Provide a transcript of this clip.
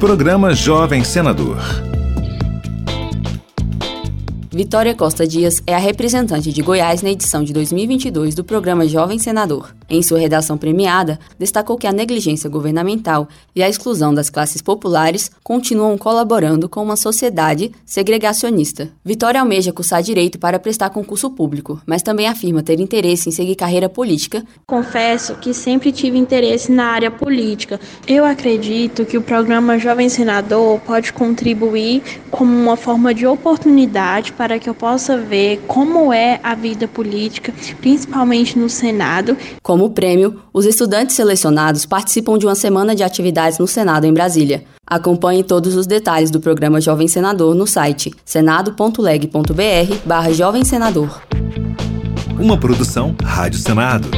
Programa Jovem Senador. Vitória Costa Dias é a representante de Goiás na edição de 2022 do programa Jovem Senador. Em sua redação premiada, destacou que a negligência governamental e a exclusão das classes populares continuam colaborando com uma sociedade segregacionista. Vitória almeja cursar direito para prestar concurso público, mas também afirma ter interesse em seguir carreira política. Confesso que sempre tive interesse na área política. Eu acredito que o programa Jovem Senador pode contribuir como uma forma de oportunidade para que eu possa ver como é a vida política, principalmente no Senado. Como prêmio, os estudantes selecionados participam de uma semana de atividades no Senado em Brasília. Acompanhe todos os detalhes do programa Jovem Senador no site senado.leg.br barra Jovem Senador. Uma produção Rádio Senado.